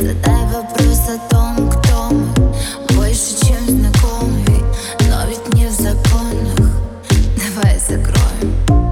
Задай вопрос о том, кто мы. Больше, чем знакомый Но ведь не в законах. Давай закроем.